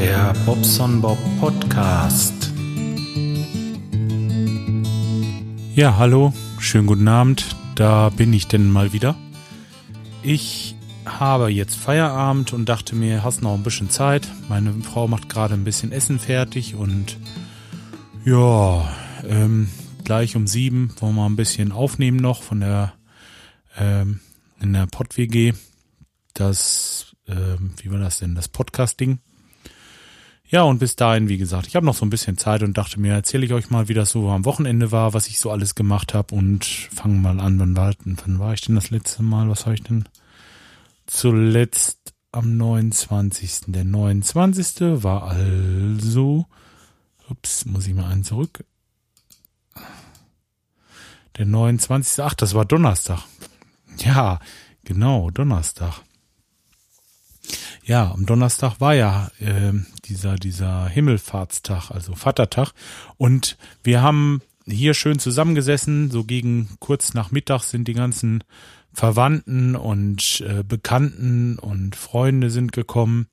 Der Bobson Bob Podcast. Ja, hallo, schönen guten Abend. Da bin ich denn mal wieder. Ich habe jetzt Feierabend und dachte mir, hast noch ein bisschen Zeit. Meine Frau macht gerade ein bisschen Essen fertig und ja, ähm, gleich um sieben wollen wir ein bisschen aufnehmen noch von der ähm, in der Pod WG. Das, ähm, wie war das denn? Das Podcasting. Ja, und bis dahin, wie gesagt, ich habe noch so ein bisschen Zeit und dachte mir, erzähle ich euch mal, wie das so am Wochenende war, was ich so alles gemacht habe und fangen mal an, wann war, wann war ich denn das letzte Mal? Was habe ich denn zuletzt am 29. Der 29. war also, ups, muss ich mal einen zurück. Der 29. Ach, das war Donnerstag. Ja, genau, Donnerstag. Ja, am Donnerstag war ja äh, dieser dieser Himmelfahrtstag, also Vatertag, und wir haben hier schön zusammengesessen. So gegen kurz nach Mittag sind die ganzen Verwandten und äh, Bekannten und Freunde sind gekommen.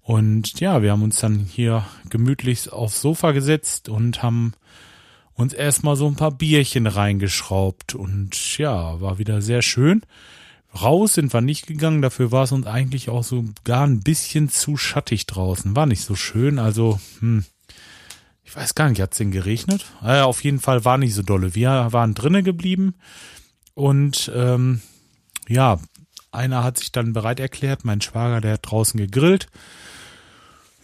Und ja, wir haben uns dann hier gemütlich aufs Sofa gesetzt und haben uns erstmal so ein paar Bierchen reingeschraubt. Und ja, war wieder sehr schön. Raus sind wir nicht gegangen, dafür war es uns eigentlich auch so gar ein bisschen zu schattig draußen. War nicht so schön, also, hm, ich weiß gar nicht, hat es denn geregnet? Äh, auf jeden Fall war nicht so dolle. Wir waren drinnen geblieben und ähm, ja, einer hat sich dann bereit erklärt, mein Schwager, der hat draußen gegrillt.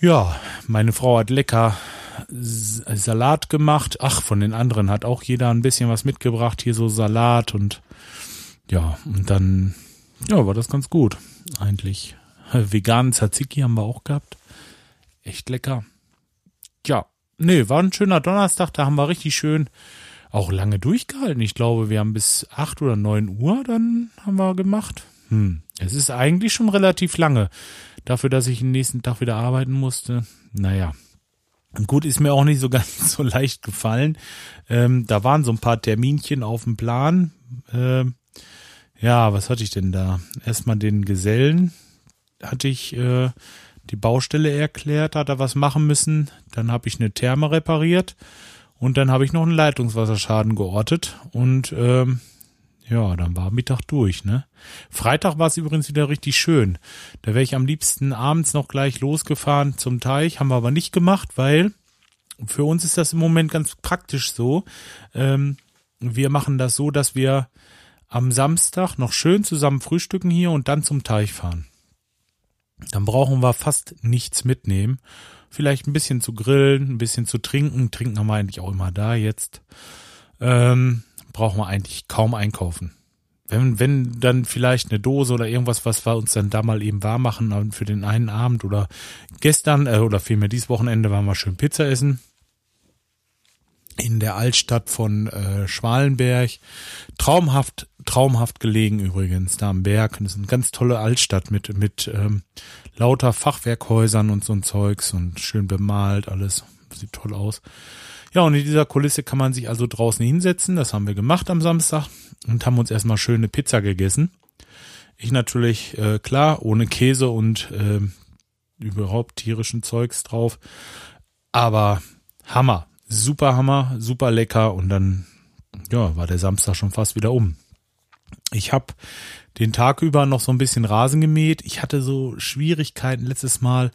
Ja, meine Frau hat lecker Salat gemacht. Ach, von den anderen hat auch jeder ein bisschen was mitgebracht. Hier so Salat und ja, und dann, ja, war das ganz gut, eigentlich. Veganen Tzatziki haben wir auch gehabt. Echt lecker. Ja, nee, war ein schöner Donnerstag, da haben wir richtig schön auch lange durchgehalten. Ich glaube, wir haben bis acht oder neun Uhr dann haben wir gemacht. Hm, es ist eigentlich schon relativ lange. Dafür, dass ich den nächsten Tag wieder arbeiten musste. Naja. Gut, ist mir auch nicht so ganz so leicht gefallen. Ähm, da waren so ein paar Terminchen auf dem Plan. Ähm, ja, was hatte ich denn da? Erstmal den Gesellen hatte ich äh, die Baustelle erklärt, hat er was machen müssen. Dann habe ich eine Therme repariert und dann habe ich noch einen Leitungswasserschaden geortet und ähm, ja, dann war Mittag durch, ne? Freitag war es übrigens wieder richtig schön. Da wäre ich am liebsten abends noch gleich losgefahren zum Teich, haben wir aber nicht gemacht, weil für uns ist das im Moment ganz praktisch so. Ähm, wir machen das so, dass wir am Samstag noch schön zusammen frühstücken hier und dann zum Teich fahren. Dann brauchen wir fast nichts mitnehmen. Vielleicht ein bisschen zu grillen, ein bisschen zu trinken. Trinken haben wir eigentlich auch immer da jetzt. Ähm, brauchen wir eigentlich kaum einkaufen. Wenn, wenn dann vielleicht eine Dose oder irgendwas, was wir uns dann da mal eben warm machen für den einen Abend oder gestern äh, oder vielmehr dieses Wochenende waren wir schön Pizza essen in der Altstadt von äh, Schwalenberg. Traumhaft, traumhaft gelegen übrigens, da am Berg. Das ist eine ganz tolle Altstadt mit, mit ähm, lauter Fachwerkhäusern und so ein Zeugs und schön bemalt, alles. Sieht toll aus. Ja, und in dieser Kulisse kann man sich also draußen hinsetzen. Das haben wir gemacht am Samstag und haben uns erstmal schöne Pizza gegessen. Ich natürlich, äh, klar, ohne Käse und äh, überhaupt tierischen Zeugs drauf. Aber Hammer super Hammer, super lecker und dann ja, war der Samstag schon fast wieder um. Ich habe den Tag über noch so ein bisschen Rasen gemäht. Ich hatte so Schwierigkeiten letztes Mal.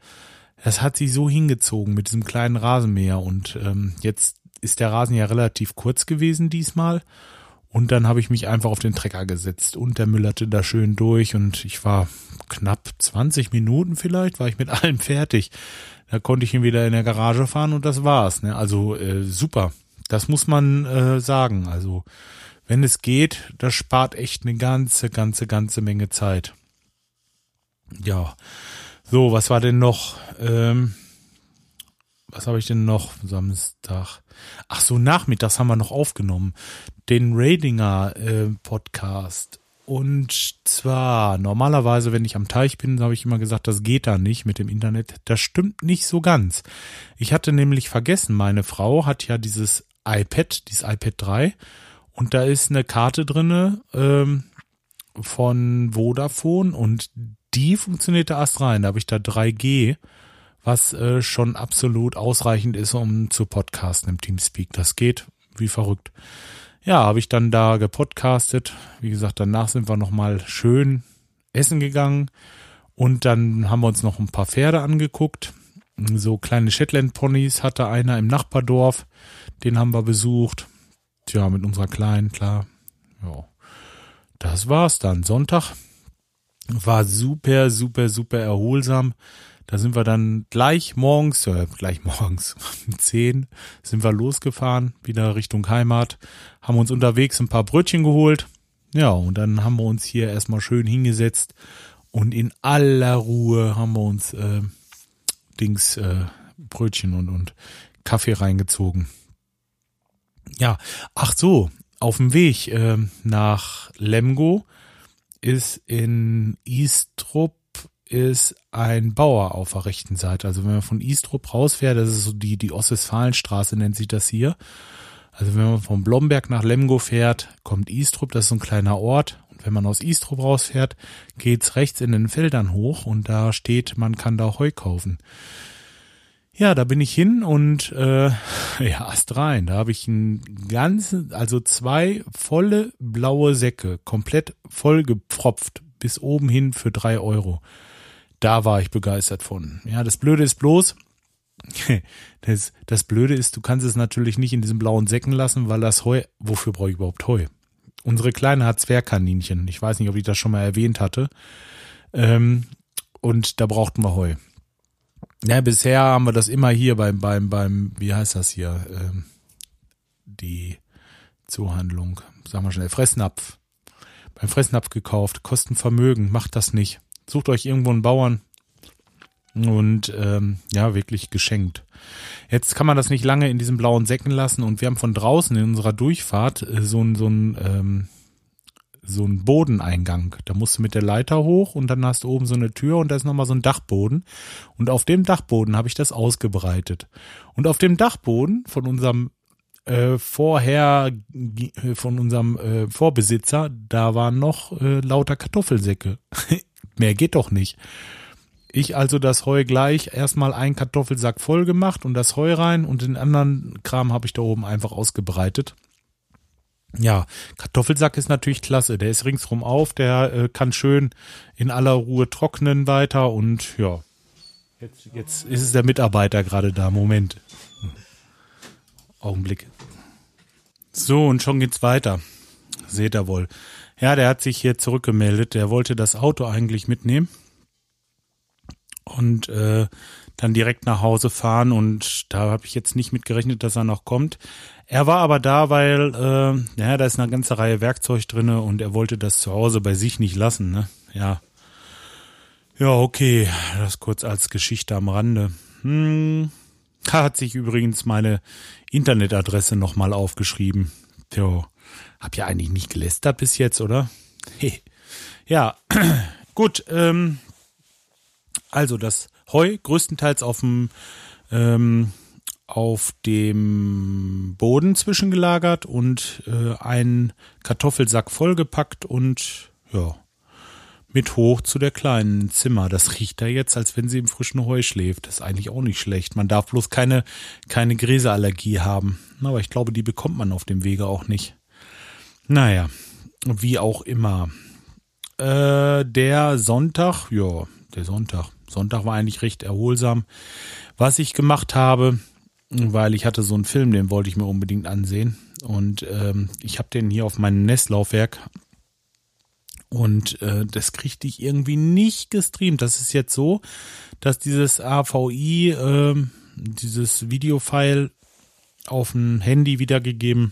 Es hat sich so hingezogen mit diesem kleinen Rasenmäher und ähm, jetzt ist der Rasen ja relativ kurz gewesen diesmal. Und dann habe ich mich einfach auf den Trecker gesetzt und der müllerte da schön durch und ich war knapp 20 Minuten vielleicht, war ich mit allem fertig. Da konnte ich ihn wieder in der Garage fahren und das war's. Ne? Also äh, super. Das muss man äh, sagen. Also wenn es geht, das spart echt eine ganze, ganze, ganze Menge Zeit. Ja. So, was war denn noch? Ähm, was habe ich denn noch Samstag? Ach so, nachmittags haben wir noch aufgenommen. Den Radinger äh, Podcast. Und zwar, normalerweise, wenn ich am Teich bin, habe ich immer gesagt, das geht da nicht mit dem Internet. Das stimmt nicht so ganz. Ich hatte nämlich vergessen, meine Frau hat ja dieses iPad, dieses iPad 3, und da ist eine Karte drinne ähm, von Vodafone und die funktionierte erst rein. Da habe ich da 3G was äh, schon absolut ausreichend ist, um zu podcasten im Teamspeak. Das geht wie verrückt. Ja, habe ich dann da gepodcastet. Wie gesagt, danach sind wir nochmal schön essen gegangen und dann haben wir uns noch ein paar Pferde angeguckt. So kleine Shetland-Ponys hatte einer im Nachbardorf. Den haben wir besucht. Tja, mit unserer Kleinen, klar. Ja. Das war's dann. Sonntag war super, super, super erholsam. Da sind wir dann gleich morgens, äh, gleich morgens, um 10 sind wir losgefahren, wieder Richtung Heimat, haben uns unterwegs ein paar Brötchen geholt. Ja, und dann haben wir uns hier erstmal schön hingesetzt und in aller Ruhe haben wir uns äh, Dings, äh, Brötchen und, und Kaffee reingezogen. Ja, ach so, auf dem Weg äh, nach Lemgo ist in Istrup ist ein Bauer auf der rechten Seite. Also wenn man von Istrup rausfährt, das ist so die, die Ostwestfalenstraße nennt sich das hier. Also wenn man von Blomberg nach Lemgo fährt, kommt Istrup, das ist so ein kleiner Ort. Und wenn man aus Istrup rausfährt, geht's rechts in den Feldern hoch und da steht, man kann da Heu kaufen. Ja, da bin ich hin und äh, ja, erst rein. Da habe ich einen ganzen, also zwei volle blaue Säcke, komplett voll gepfropft, bis oben hin für drei Euro. Da war ich begeistert von. Ja, das Blöde ist bloß, das, das Blöde ist, du kannst es natürlich nicht in diesem blauen Säcken lassen, weil das Heu, wofür brauche ich überhaupt Heu? Unsere Kleine hat Zwergkaninchen. Ich weiß nicht, ob ich das schon mal erwähnt hatte. Ähm, und da brauchten wir Heu. Ja, bisher haben wir das immer hier beim, beim, beim, wie heißt das hier? Ähm, die Zuhandlung, sagen wir schnell, Fressnapf. Beim Fressnapf gekauft, Kostenvermögen, macht das nicht. Sucht euch irgendwo einen Bauern und ähm, ja, wirklich geschenkt. Jetzt kann man das nicht lange in diesem blauen Säcken lassen und wir haben von draußen in unserer Durchfahrt äh, so ein so ein ähm, so ein Bodeneingang. Da musst du mit der Leiter hoch und dann hast du oben so eine Tür und da ist nochmal so ein Dachboden. Und auf dem Dachboden habe ich das ausgebreitet. Und auf dem Dachboden von unserem äh, vorher von unserem äh, Vorbesitzer, da waren noch äh, lauter Kartoffelsäcke. Mehr geht doch nicht. Ich also das Heu gleich erstmal einen Kartoffelsack voll gemacht und das Heu rein und den anderen Kram habe ich da oben einfach ausgebreitet. Ja, Kartoffelsack ist natürlich klasse. Der ist ringsrum auf, der äh, kann schön in aller Ruhe trocknen weiter und ja, jetzt, jetzt ist es der Mitarbeiter gerade da. Moment. Augenblick. So, und schon geht's weiter. Seht ihr wohl. Ja, der hat sich hier zurückgemeldet. Der wollte das Auto eigentlich mitnehmen und äh, dann direkt nach Hause fahren. Und da habe ich jetzt nicht mit gerechnet, dass er noch kommt. Er war aber da, weil äh, ja, da ist eine ganze Reihe Werkzeug drinne und er wollte das zu Hause bei sich nicht lassen. Ne? Ja, ja, okay, das kurz als Geschichte am Rande. Hm. Da hat sich übrigens meine Internetadresse nochmal aufgeschrieben. Tja, hab ja eigentlich nicht gelästert bis jetzt, oder? ja, gut. Ähm, also das Heu größtenteils auf dem ähm, auf dem Boden zwischengelagert und äh, einen Kartoffelsack vollgepackt und ja mit hoch zu der kleinen Zimmer. Das riecht da jetzt, als wenn sie im frischen Heu schläft. Das ist eigentlich auch nicht schlecht. Man darf bloß keine, keine Gräseallergie haben. Aber ich glaube, die bekommt man auf dem Wege auch nicht. Naja, wie auch immer. Äh, der Sonntag, ja, der Sonntag. Sonntag war eigentlich recht erholsam. Was ich gemacht habe, weil ich hatte so einen Film, den wollte ich mir unbedingt ansehen. Und ähm, ich habe den hier auf meinem Nestlaufwerk und äh, das kriegte ich irgendwie nicht gestreamt. Das ist jetzt so, dass dieses AVI, äh, dieses Videofile auf dem Handy wiedergegeben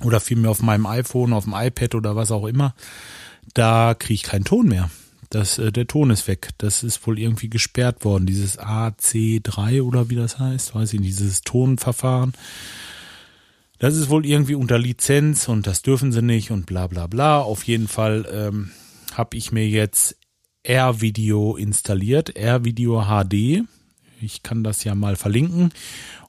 oder vielmehr auf meinem iPhone, auf dem iPad oder was auch immer, da kriege ich keinen Ton mehr. Das, äh, der Ton ist weg. Das ist wohl irgendwie gesperrt worden. Dieses AC3 oder wie das heißt, weiß ich nicht, dieses Tonverfahren. Das ist wohl irgendwie unter Lizenz und das dürfen sie nicht und bla bla bla. Auf jeden Fall ähm, habe ich mir jetzt R-Video installiert, R-Video HD. Ich kann das ja mal verlinken.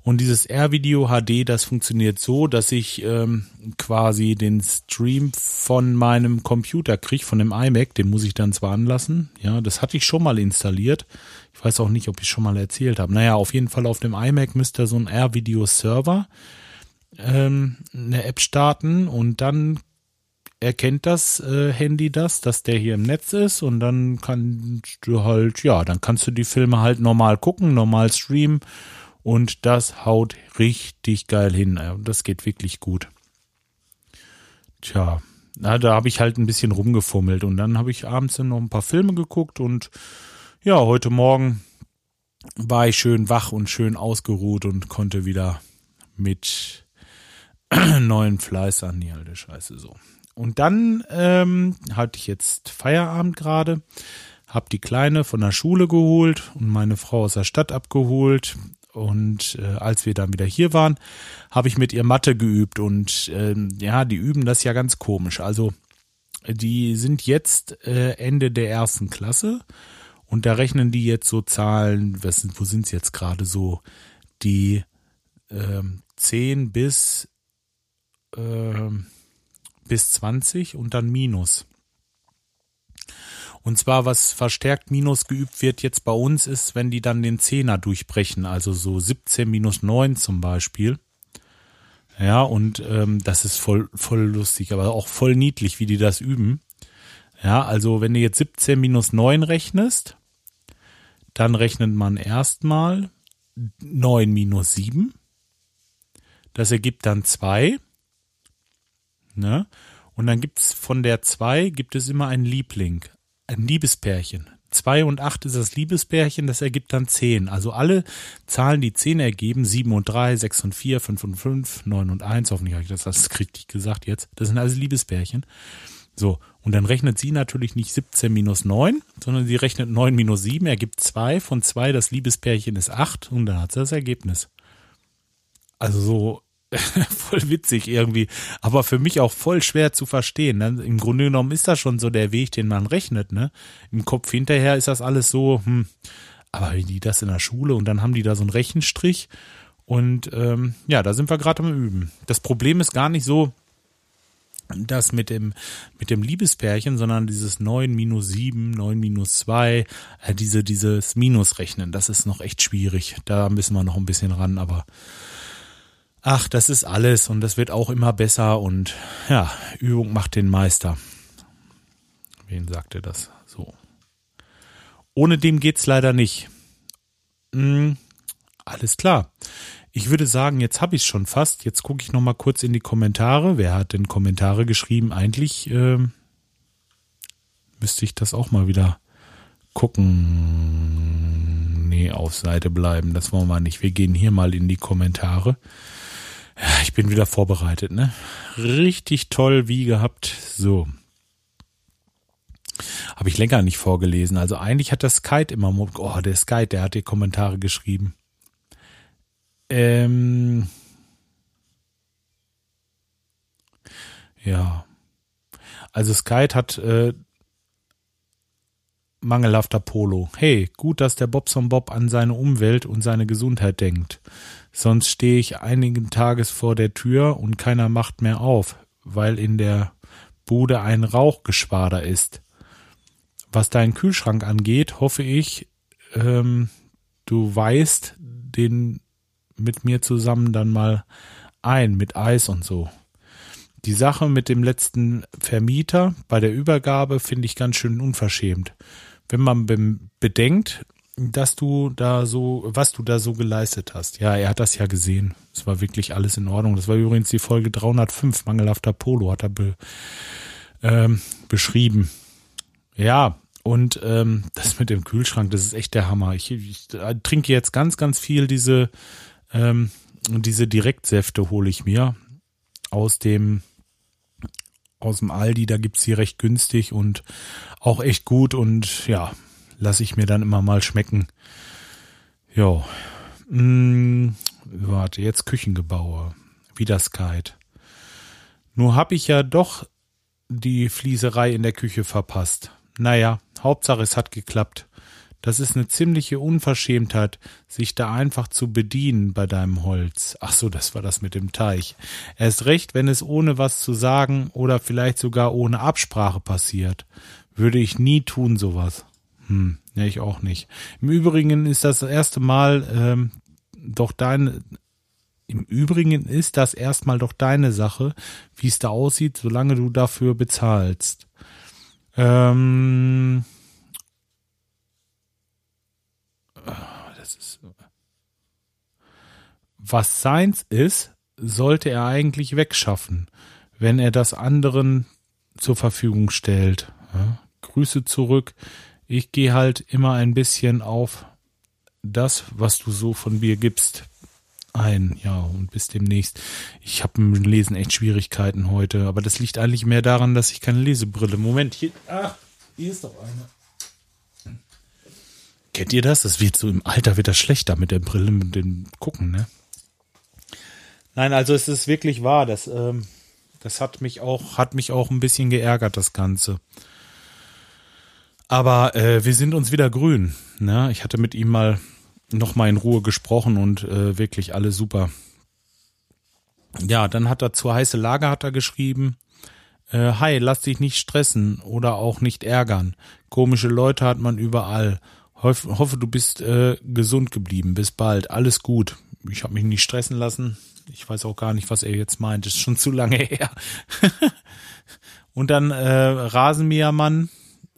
Und dieses R-Video HD, das funktioniert so, dass ich ähm, quasi den Stream von meinem Computer kriege, von dem iMac, den muss ich dann zwar anlassen. Ja, das hatte ich schon mal installiert. Ich weiß auch nicht, ob ich schon mal erzählt habe. Naja, auf jeden Fall auf dem iMac müsste so ein R-Video-Server ähm, eine App starten und dann erkennt das äh, Handy das, dass der hier im Netz ist und dann kannst du halt, ja, dann kannst du die Filme halt normal gucken, normal streamen und das haut richtig geil hin. Das geht wirklich gut. Tja, na, da habe ich halt ein bisschen rumgefummelt und dann habe ich abends noch ein paar Filme geguckt und ja, heute Morgen war ich schön wach und schön ausgeruht und konnte wieder mit neuen Fleiß an die alte Scheiße so. Und dann ähm, hatte ich jetzt Feierabend gerade, habe die Kleine von der Schule geholt und meine Frau aus der Stadt abgeholt. Und äh, als wir dann wieder hier waren, habe ich mit ihr Mathe geübt. Und äh, ja, die üben das ja ganz komisch. Also die sind jetzt äh, Ende der ersten Klasse und da rechnen die jetzt so Zahlen, was, wo sind sie jetzt gerade so, die äh, 10 bis äh, bis 20 und dann Minus. Und zwar, was verstärkt Minus geübt wird jetzt bei uns, ist, wenn die dann den Zehner durchbrechen, also so 17 minus 9 zum Beispiel. Ja, und ähm, das ist voll, voll lustig, aber auch voll niedlich, wie die das üben. Ja, also wenn du jetzt 17 minus 9 rechnest, dann rechnet man erstmal 9 minus 7. Das ergibt dann 2. Ne? Und dann gibt's von der 2 gibt es immer einen Liebling, ein Liebespärchen. 2 und 8 ist das Liebespärchen, das ergibt dann 10. Also alle Zahlen, die 10 ergeben, 7 und 3, 6 und 4, 5 und 5, 9 und 1, hoffentlich habe ich das, das richtig gesagt jetzt. Das sind also Liebespärchen. So, und dann rechnet sie natürlich nicht 17 minus 9, sondern sie rechnet 9 minus 7, ergibt 2. Von 2 das Liebespärchen ist 8 und dann hat sie das Ergebnis. Also so voll witzig irgendwie, aber für mich auch voll schwer zu verstehen. Ne? Im Grunde genommen ist das schon so der Weg, den man rechnet. Ne? Im Kopf hinterher ist das alles so, hm, aber wie die das in der Schule und dann haben die da so einen Rechenstrich und ähm, ja, da sind wir gerade am Üben. Das Problem ist gar nicht so, das mit dem, mit dem Liebespärchen, sondern dieses 9 minus 7, 9 minus 2, äh, diese, dieses Minusrechnen, das ist noch echt schwierig. Da müssen wir noch ein bisschen ran, aber ach, das ist alles und das wird auch immer besser und ja, Übung macht den Meister. Wen sagte das? So. Ohne dem geht's leider nicht. Hm, alles klar. Ich würde sagen, jetzt habe ich schon fast. Jetzt gucke ich noch mal kurz in die Kommentare. Wer hat denn Kommentare geschrieben? Eigentlich äh, müsste ich das auch mal wieder gucken. Nee, auf Seite bleiben. Das wollen wir nicht. Wir gehen hier mal in die Kommentare. Ich bin wieder vorbereitet, ne? Richtig toll, wie gehabt. So. Habe ich länger nicht vorgelesen. Also eigentlich hat der Skype immer, oh, der Skype, der hat die Kommentare geschrieben. Ähm, ja. Also Skype hat äh, mangelhafter Polo. Hey, gut, dass der Bobson Bob an seine Umwelt und seine Gesundheit denkt. Sonst stehe ich einigen Tages vor der Tür und keiner macht mehr auf, weil in der Bude ein Rauchgeschwader ist. Was deinen Kühlschrank angeht, hoffe ich, ähm, du weißt den mit mir zusammen dann mal ein mit Eis und so. Die Sache mit dem letzten Vermieter bei der Übergabe finde ich ganz schön unverschämt wenn man be bedenkt, dass du da so, was du da so geleistet hast. Ja, er hat das ja gesehen. Es war wirklich alles in Ordnung. Das war übrigens die Folge 305, mangelhafter Polo, hat er be, ähm, beschrieben. Ja, und ähm, das mit dem Kühlschrank, das ist echt der Hammer. Ich, ich äh, trinke jetzt ganz, ganz viel diese, ähm, diese Direktsäfte hole ich mir aus dem aus dem Aldi, da gibt's sie recht günstig und auch echt gut und ja, lasse ich mir dann immer mal schmecken. Jo. Hm, warte, jetzt Küchengebauer. Wieder Skype. Nur hab ich ja doch die Flieserei in der Küche verpasst. Naja, Hauptsache es hat geklappt. Das ist eine ziemliche Unverschämtheit, sich da einfach zu bedienen bei deinem Holz. Ach so, das war das mit dem Teich. Erst recht, wenn es ohne was zu sagen oder vielleicht sogar ohne Absprache passiert. Würde ich nie tun, sowas. Hm, ne, ich auch nicht. Im Übrigen ist das erste Mal ähm, doch deine, im Übrigen ist das erstmal doch deine Sache, wie es da aussieht, solange du dafür bezahlst. Ähm, das ist, was seins ist, sollte er eigentlich wegschaffen, wenn er das anderen zur Verfügung stellt. Ja, Grüße zurück. Ich gehe halt immer ein bisschen auf das, was du so von mir gibst ein. Ja, und bis demnächst. Ich habe im Lesen echt Schwierigkeiten heute, aber das liegt eigentlich mehr daran, dass ich keine Lesebrille. Moment, hier, ach, hier ist doch eine. Kennt ihr das? Das wird so im Alter wieder schlechter mit der Brille, mit dem Gucken, ne? Nein, also es ist wirklich wahr, das, ähm, das hat mich auch, hat mich auch ein bisschen geärgert, das Ganze. Aber äh, wir sind uns wieder grün. Ne? Ich hatte mit ihm mal nochmal in Ruhe gesprochen und äh, wirklich alles super. Ja, dann hat er zur heiße Lage hat er geschrieben. Äh, Hi, lass dich nicht stressen oder auch nicht ärgern. Komische Leute hat man überall. Hoff, hoffe, du bist äh, gesund geblieben. Bis bald. Alles gut. Ich habe mich nicht stressen lassen. Ich weiß auch gar nicht, was er jetzt meint. Ist schon zu lange her. und dann äh, Rasenmähermann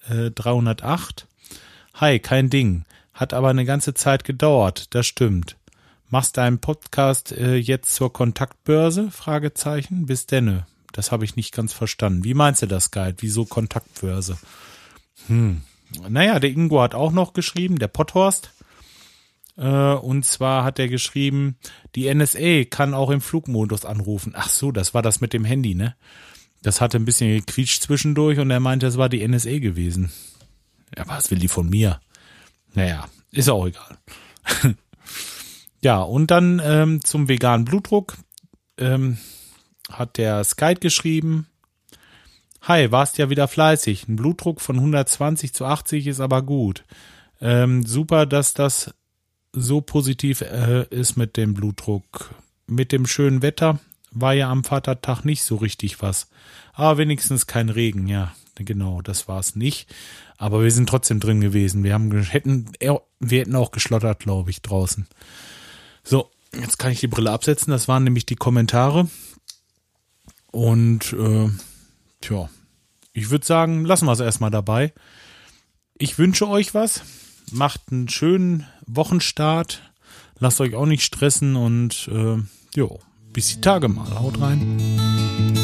äh, 308. Hi, kein Ding. Hat aber eine ganze Zeit gedauert, das stimmt. Machst deinen Podcast äh, jetzt zur Kontaktbörse? Fragezeichen. Bis denne. Das habe ich nicht ganz verstanden. Wie meinst du das, Guide? Wieso Kontaktbörse? Hm. Naja, der Ingo hat auch noch geschrieben, der Potthorst. Äh, und zwar hat er geschrieben, die NSA kann auch im Flugmodus anrufen. Ach so, das war das mit dem Handy, ne? Das hatte ein bisschen gequietscht zwischendurch und er meinte, es war die NSA gewesen. Ja, was will die von mir? Naja, ist auch egal. ja, und dann ähm, zum veganen Blutdruck ähm, hat der Skype geschrieben. Hi, warst ja wieder fleißig. Ein Blutdruck von 120 zu 80 ist aber gut. Ähm, super, dass das so positiv äh, ist mit dem Blutdruck. Mit dem schönen Wetter war ja am Vatertag nicht so richtig was. Aber wenigstens kein Regen, ja. Genau, das war es nicht. Aber wir sind trotzdem drin gewesen. Wir haben hätten, wir hätten auch geschlottert, glaube ich, draußen. So, jetzt kann ich die Brille absetzen. Das waren nämlich die Kommentare. Und äh, tja, ich würde sagen, lassen wir es erstmal dabei. Ich wünsche euch was. Macht einen schönen Wochenstart. Lasst euch auch nicht stressen und äh, jo, bis die Tage mal. Haut rein.